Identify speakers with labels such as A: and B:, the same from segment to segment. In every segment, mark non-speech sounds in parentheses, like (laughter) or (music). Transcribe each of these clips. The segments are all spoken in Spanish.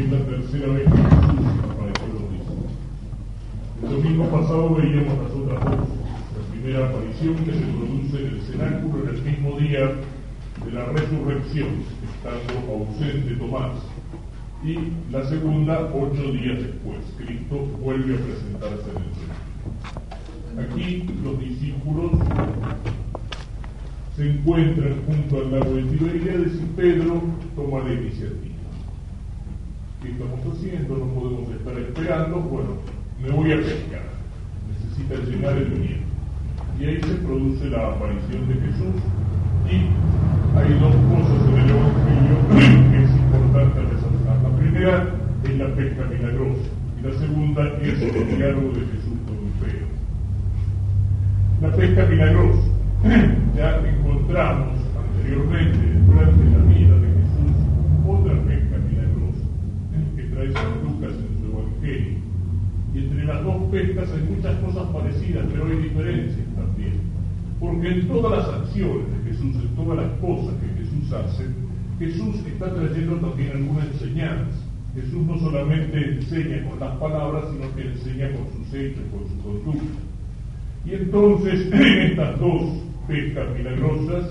A: es la tercera vez que apareció los discípulos. El domingo pasado veíamos las otras dos. La primera aparición que se produce en el cenáculo en el mismo día de la resurrección, estando ausente Tomás. Y la segunda, ocho días después, Cristo vuelve a presentarse en el cenáculo. Aquí los discípulos se encuentran junto al lago de Tiberíades y Pedro toma la iniciativa. ¿Qué estamos haciendo? No podemos estar esperando. Bueno, me voy a pescar. Necesita llenar el viento. Y ahí se produce la aparición de Jesús y hay dos cosas en el Evangelio que es importante resaltar. La primera es la pesca milagrosa y la segunda es el diálogo de Jesús con Pedro. La pesca milagrosa. (clears throat) Ya encontramos anteriormente, durante la vida de Jesús, otra pesca milagrosa que trae San Lucas en su Evangelio. Y pescas hay muchas cosas parecidas, pero hay diferencias también. Porque en todas las acciones de Jesús, en todas las cosas que Jesús hace, Jesús está trayendo también alguna enseñanza. Jesús no solamente enseña con las palabras, sino que enseña con sus hechos, con su conducta. Y entonces, (clears throat) en estas dos pescas milagrosas,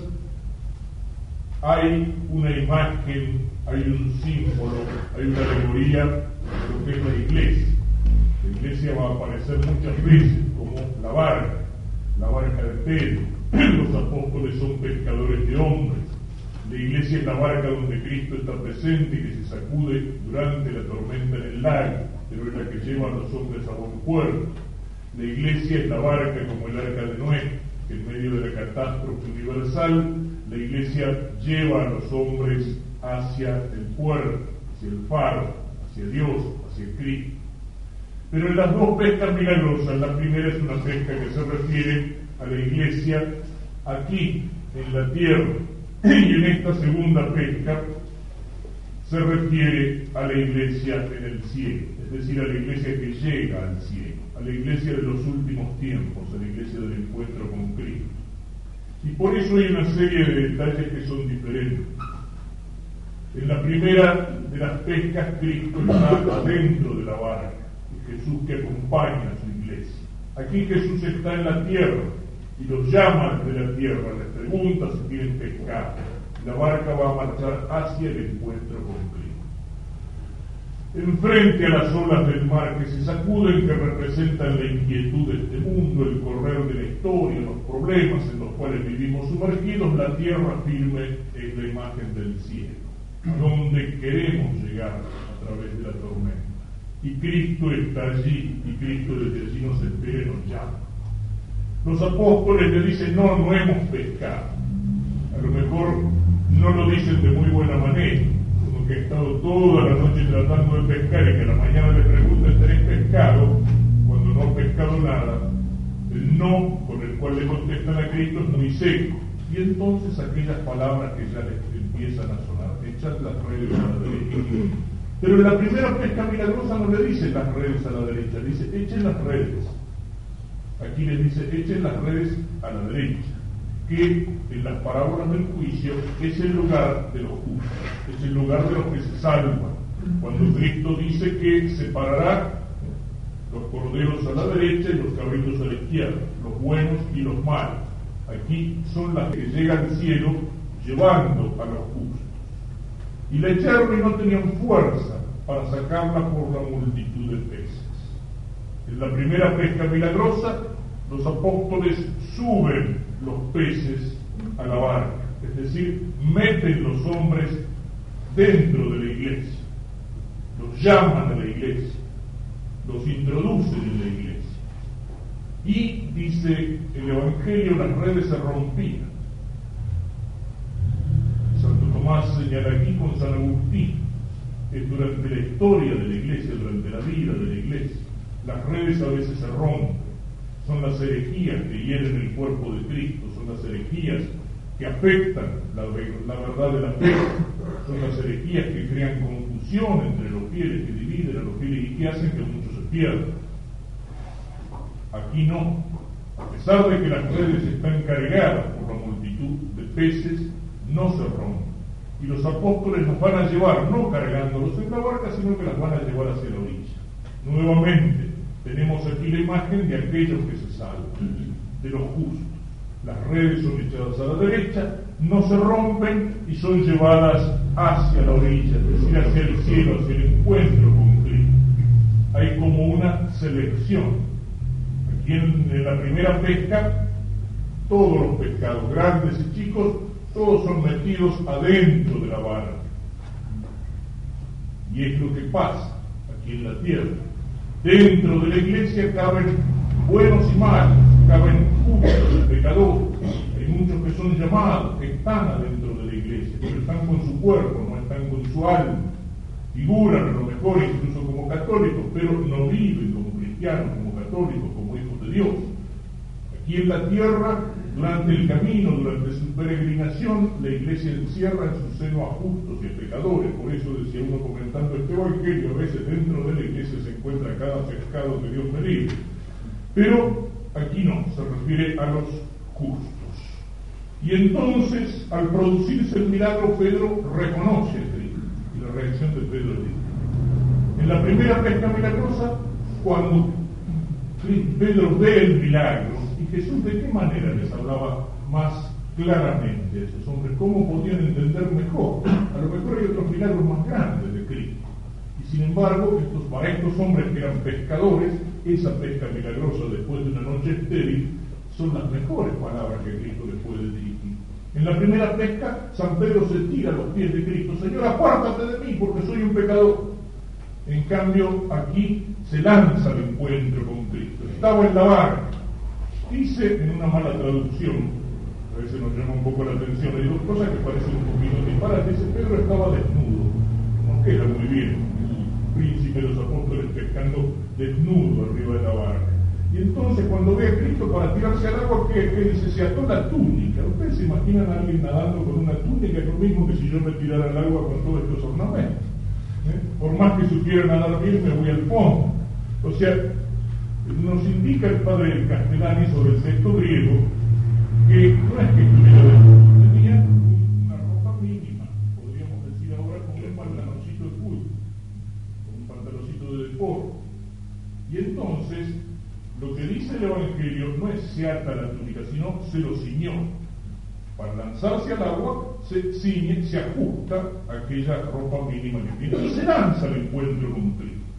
A: hay una imagen, hay un símbolo, hay una alegoría de lo que es la iglesia. La iglesia va a aparecer muchas veces como la barca, la barca de Pedro. Los apóstoles son pescadores de hombres. La iglesia es la barca donde Cristo está presente y que se sacude durante la tormenta en el lago, pero es la que lleva a los hombres a buen puerto. La iglesia es la barca como el arca de Noé, que en medio de la catástrofe universal, la iglesia lleva a los hombres hacia el puerto, hacia el faro, hacia Dios, hacia Cristo. Pero en las dos pescas milagrosas, la primera es una pesca que se refiere a la iglesia aquí, en la tierra, y en esta segunda pesca se refiere a la iglesia en el cielo, es decir, a la iglesia que llega al cielo, a la iglesia de los últimos tiempos, a la iglesia del encuentro con Cristo. Y por eso hay una serie de detalles que son diferentes. En la primera de las pescas, Cristo está adentro de la barca, Jesús que acompaña a su iglesia. Aquí Jesús está en la tierra y los llama de la tierra, les pregunta si quieren pescar. La barca va a marchar hacia el encuentro con Cristo. Enfrente a las olas del mar que se sacuden, que representan la inquietud de este mundo, el correr de la historia, los problemas en los cuales vivimos sumergidos, la tierra firme es la imagen del cielo, donde queremos llegar a través de la tormenta. Y Cristo está allí, y Cristo desde allí nos espera y nos llama. Los apóstoles le dicen, no, no hemos pescado. A lo mejor no lo dicen de muy buena manera, como que he estado toda la noche tratando de pescar y que a la mañana le preguntan, ¿tenéis pescado? Cuando no han pescado nada, el no con el cual le contestan a Cristo es muy seco. Y entonces aquellas palabras que ya les empiezan a sonar, echad las redes a la derecha. Pero en la primera pesca milagrosa no le dice las redes a la derecha, dice echen las redes. Aquí les dice echen las redes a la derecha, que en las parábolas del juicio es el lugar de los justos, es el lugar de los que se salvan. Cuando Cristo dice que separará los corderos a la derecha y los cabritos a la izquierda, los buenos y los malos. Aquí son las que llegan al cielo llevando a los justos. Y la echaron y no tenían fuerza para sacarla por la multitud de peces. En la primera pesca milagrosa, los apóstoles suben los peces a la barca, es decir, meten los hombres dentro de la iglesia, los llaman a la iglesia, los introducen en la iglesia. Y dice el Evangelio, las redes se rompían. Santo Tomás señala aquí con San Agustín que durante la historia de la iglesia, durante la vida de la iglesia, las redes a veces se rompen. Son las herejías que hieren el cuerpo de Cristo, son las herejías que afectan la, la verdad de la fe, son las herejías que crean confusión entre los fieles, que dividen a los fieles y que hacen que muchos se pierdan. Aquí no. A pesar de que las redes están cargadas por la multitud de peces, no se rompen. Y los apóstoles las van a llevar, no cargándolos en la barca, sino que las van a llevar hacia la orilla. Nuevamente, tenemos aquí la imagen de aquellos que se salvan, de los justos. Las redes son echadas a la derecha, no se rompen y son llevadas hacia la orilla, es decir, hacia el cielo, hacia el encuentro con Cristo. Hay como una selección. Aquí en, la primera pesca, todos los pescados, grandes y chicos, todos son metidos adentro de la barca. Y es lo que pasa aquí en la tierra. Dentro de la iglesia caben buenos y malos, caben justos y pecadores. Hay muchos que son llamados, que están adentro de la iglesia, pero están con su cuerpo, no están con su alma. Figuran a lo mejor incluso como católicos, pero no viven como cristianos, como católicos, como hijos de Dios. Aquí en la tierra, durante el camino, durante su peregrinación, la iglesia encierra en su seno a justos y a pecadores. Por eso decía uno comentando este evangelio, a veces dentro de la iglesia se encuentra cada pescado que Dios me. Pero aquí no, se refiere a los justos. Y entonces, al producirse el milagro, Pedro reconoce a Cristo. Y la reacción de Pedro es En la primera pesca milagrosa, cuando Pedro ve el milagro, Jesús de qué manera les hablaba más claramente a esos hombres, cómo podían entender mejor. A lo mejor hay otros milagros más grandes de Cristo. Y sin embargo, estos, para estos hombres que eran pescadores, esa pesca milagrosa después de una noche estéril son las mejores palabras que Cristo les puede dirigir. En la primera pesca, San Pedro se tira a los pies de Cristo, Señor, apártate de mí porque soy un pecador. En cambio, aquí se lanza al encuentro con Cristo. Estaba en la barca. Dice en una mala traducción, a veces nos llama un poco la atención, hay dos cosas que parecen un poquito disparates. Dice, Pedro estaba desnudo. No queda muy bien príncipe de los apóstoles pescando desnudo arriba de la barca. Y entonces cuando ve a Cristo para tirarse al agua, ¿qué, dice? Se ató la túnica. ¿Ustedes se imaginan a alguien nadando con una túnica? Es lo mismo que si yo me tirara al agua con todos estos ornamentos. ¿eh? Por más que supiera nadar bien, me voy al fondo. O sea, nos indica el padre Castellani sobre el texto griego que no es que estuviera desnudo, tenía una ropa mínima, podríamos decir ahora como un pantaloncito de fútbol, como un pantaloncito de deporte. Y entonces, lo que dice el Evangelio no es se ata la túnica, sino se lo ciñó. Para lanzarse al agua, se ciñe, se ajusta aquella ropa mínima que tiene y se lanza al encuentro con Cristo.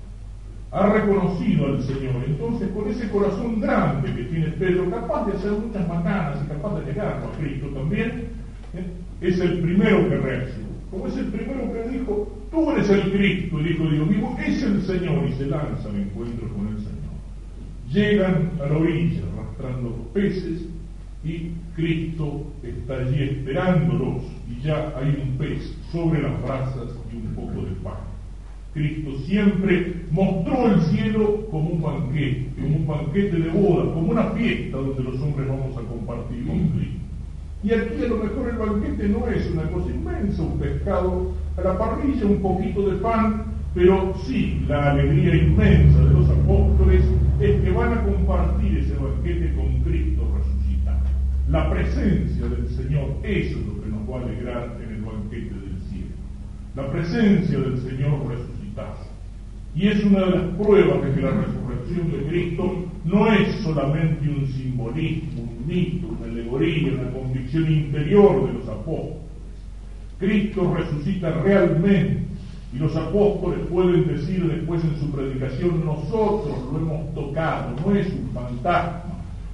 A: Ha reconocido al Señor, entonces con ese corazón grande que tiene Pedro, capaz de hacer muchas macanas y capaz de llegar a Cristo también, ¿eh? es el primero que reacciona. Como es el primero que dijo, tú eres el Cristo, el Hijo de Dios vivo, es el Señor y se lanza al encuentro con el Señor. Llegan a la orilla arrastrando los peces y Cristo está allí esperándolos y ya hay un pez sobre las brasas y un poco de pan. Cristo siempre mostró el cielo como un banquete, como un banquete de boda, como una fiesta donde los hombres vamos a compartir con Cristo. Y aquí a lo mejor el banquete no es una cosa inmensa, un pescado a la parrilla, un poquito de pan, pero sí la alegría inmensa de los apóstoles es que van a compartir ese banquete con Cristo resucitado. La presencia del Señor, eso es lo que nos va a alegrar en el banquete del cielo. La presencia del Señor resucitado. Y es una de las pruebas de que la resurrección de Cristo no es solamente un simbolismo, un mito, una alegoría, una convicción interior de los apóstoles. Cristo resucita realmente y los apóstoles pueden decir después en su predicación, nosotros lo hemos tocado, no es un fantasma.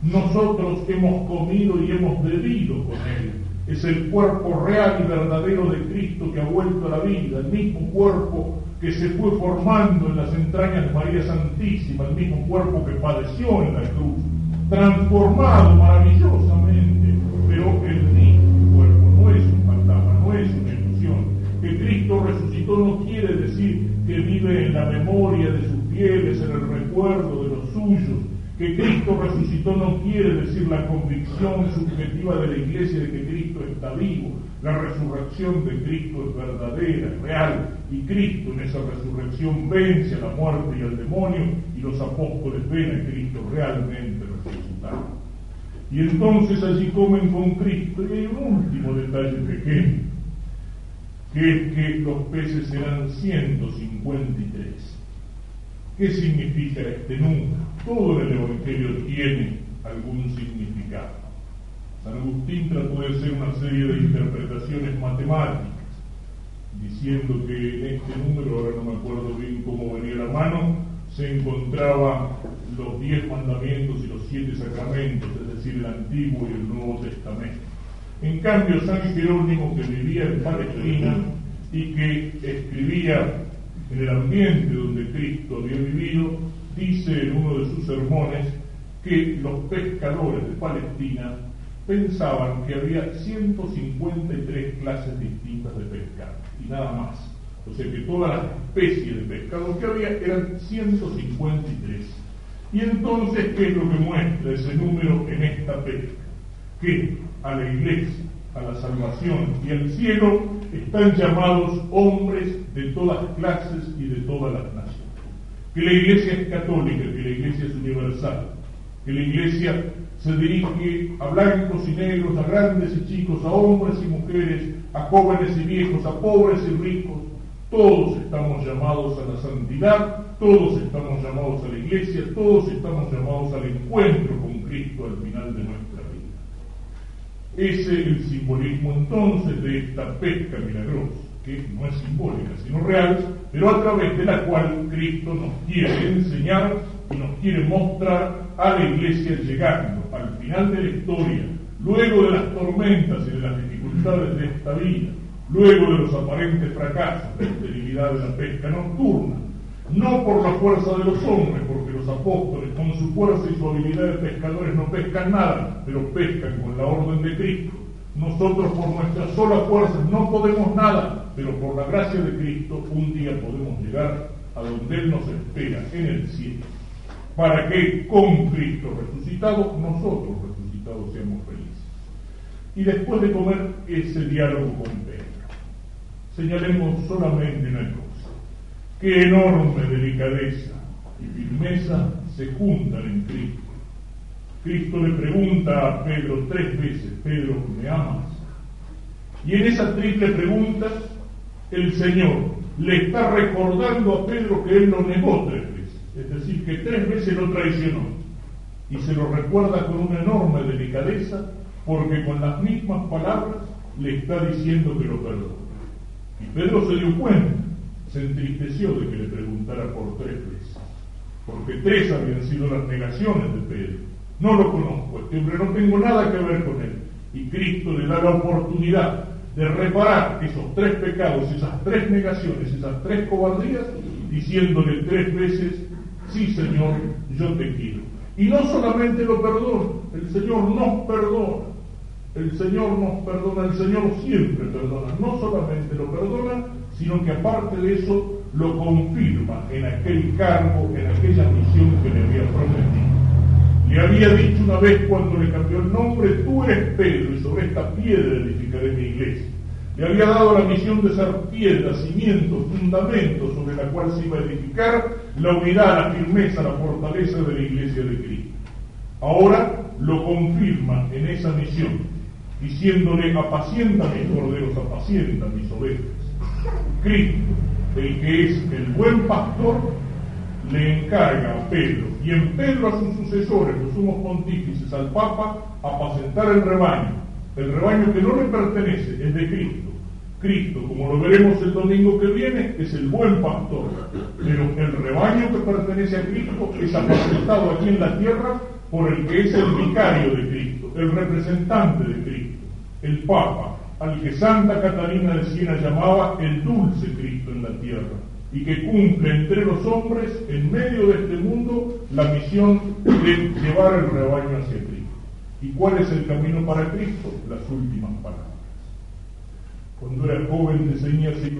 A: Nosotros hemos comido y hemos bebido con él. Es el cuerpo real y verdadero de Cristo que ha vuelto a la vida, el mismo cuerpo que se fue formando en las entrañas de María Santísima, el mismo cuerpo que padeció en la cruz, transformado maravillosamente, pero el mismo cuerpo no es un fantasma, no es una ilusión. Que Cristo resucitó no quiere decir que vive en la memoria de sus fieles, en el recuerdo de los suyos. Que Cristo resucitó no quiere decir la convicción subjetiva de la iglesia de que Cristo está vivo. La resurrección de Cristo es verdadera, real, y Cristo en esa resurrección vence a la muerte y al demonio, y los apóstoles ven a Cristo realmente resucitado. Y entonces allí comen con Cristo, y hay un último detalle pequeño. que es que los peces eran 153. ¿Qué significa este número? Todo el Evangelio tiene algún significado. San Agustín trató de hacer una serie de interpretaciones matemáticas, diciendo que en este número, ahora no me acuerdo bien cómo venía la mano, se encontraban los diez mandamientos y los siete sacramentos, es decir, el Antiguo y el Nuevo Testamento. En cambio, San Jerónimo, que vivía en Palestina y que escribía en el ambiente donde Cristo había vivido, dice en uno de sus sermones que los pescadores de Palestina pensaban que había 153 clases distintas de pescado y nada más. O sea que todas las especies de pescado que había eran 153. Y entonces, ¿qué es lo que muestra ese número en esta pesca? Que a la iglesia, a la salvación y al cielo están llamados hombres de todas clases y de todas las naciones. Que la iglesia es católica, que la iglesia es universal, que la iglesia se dirige a blancos y negros, a grandes y chicos, a hombres y mujeres, a jóvenes y viejos, a pobres y ricos. Todos estamos llamados a la santidad, todos estamos llamados a la iglesia, todos estamos llamados al encuentro con Cristo al final de nuestra es el simbolismo entonces de esta pesca milagrosa, que no es simbólica, sino real, pero a través de la cual Cristo nos quiere enseñar y nos quiere mostrar a la iglesia llegando al final de la historia, luego de las tormentas y de las dificultades de esta vida, luego de los aparentes fracasos de la esterilidad de la pesca nocturna, no por la fuerza de los hombres, porque los apóstoles con su fuerza y su habilidad de pescadores no pescan nada, pero pescan con la orden de Cristo. Nosotros por nuestra sola fuerza no podemos nada, pero por la gracia de Cristo un día podemos llegar a donde Él nos espera, en el cielo, para que con Cristo resucitado, nosotros resucitados seamos felices. Y después de comer ese diálogo con Pedro, señalemos solamente una cosa, qué enorme delicadeza y firmeza se juntan en Cristo. Cristo le pregunta a Pedro tres veces, Pedro, ¿me amas? Y en esa triple pregunta, el Señor le está recordando a Pedro que él lo negó tres veces, es decir, que tres veces lo traicionó. Y se lo recuerda con una enorme delicadeza, porque con las mismas palabras le está diciendo que lo perdona. Y Pedro se dio cuenta, se entristeció de que le preguntara por tres veces, porque tres habían sido las negaciones de Pedro. No lo conozco, este hombre no tengo nada que ver con él. Y Cristo le da la oportunidad de reparar esos tres pecados, esas tres negaciones, esas tres cobardías, diciéndole tres veces, sí Señor, yo te quiero. Y no solamente lo perdona, el Señor nos perdona. El Señor nos perdona, el Señor siempre perdona. No solamente lo perdona, sino que aparte de eso lo confirma en aquel cargo, en aquella misión que le había prometido. Le había dicho una vez cuando le cambió el nombre, tú eres Pedro y sobre esta piedra edificaré mi iglesia. Le había dado la misión de ser piedra, cimiento, fundamento sobre la cual se iba a edificar la unidad, la firmeza, la fortaleza de la iglesia de Cristo. Ahora lo confirma en esa misión, diciéndole, apacienta mis corderos, apacienta mis ovejas. Cristo, el que es el buen pastor, le encarga a Pedro y en Pedro a sus sucesores, los sumos pontífices, al Papa, apacentar el rebaño, el rebaño que no le pertenece, es de Cristo. Cristo, como lo veremos el domingo que viene, es el buen pastor, pero el rebaño que pertenece a Cristo es apacentado aquí en la tierra por el que es el vicario de Cristo, el representante de Cristo, el Papa, al que Santa Catalina de Siena llamaba el dulce Cristo en la tierra y que cumple entre los hombres, en medio de este mundo, la misión de llevar el rebaño hacia Cristo. ¿Y cuál es el camino para Cristo? Las últimas palabras. Cuando era joven decía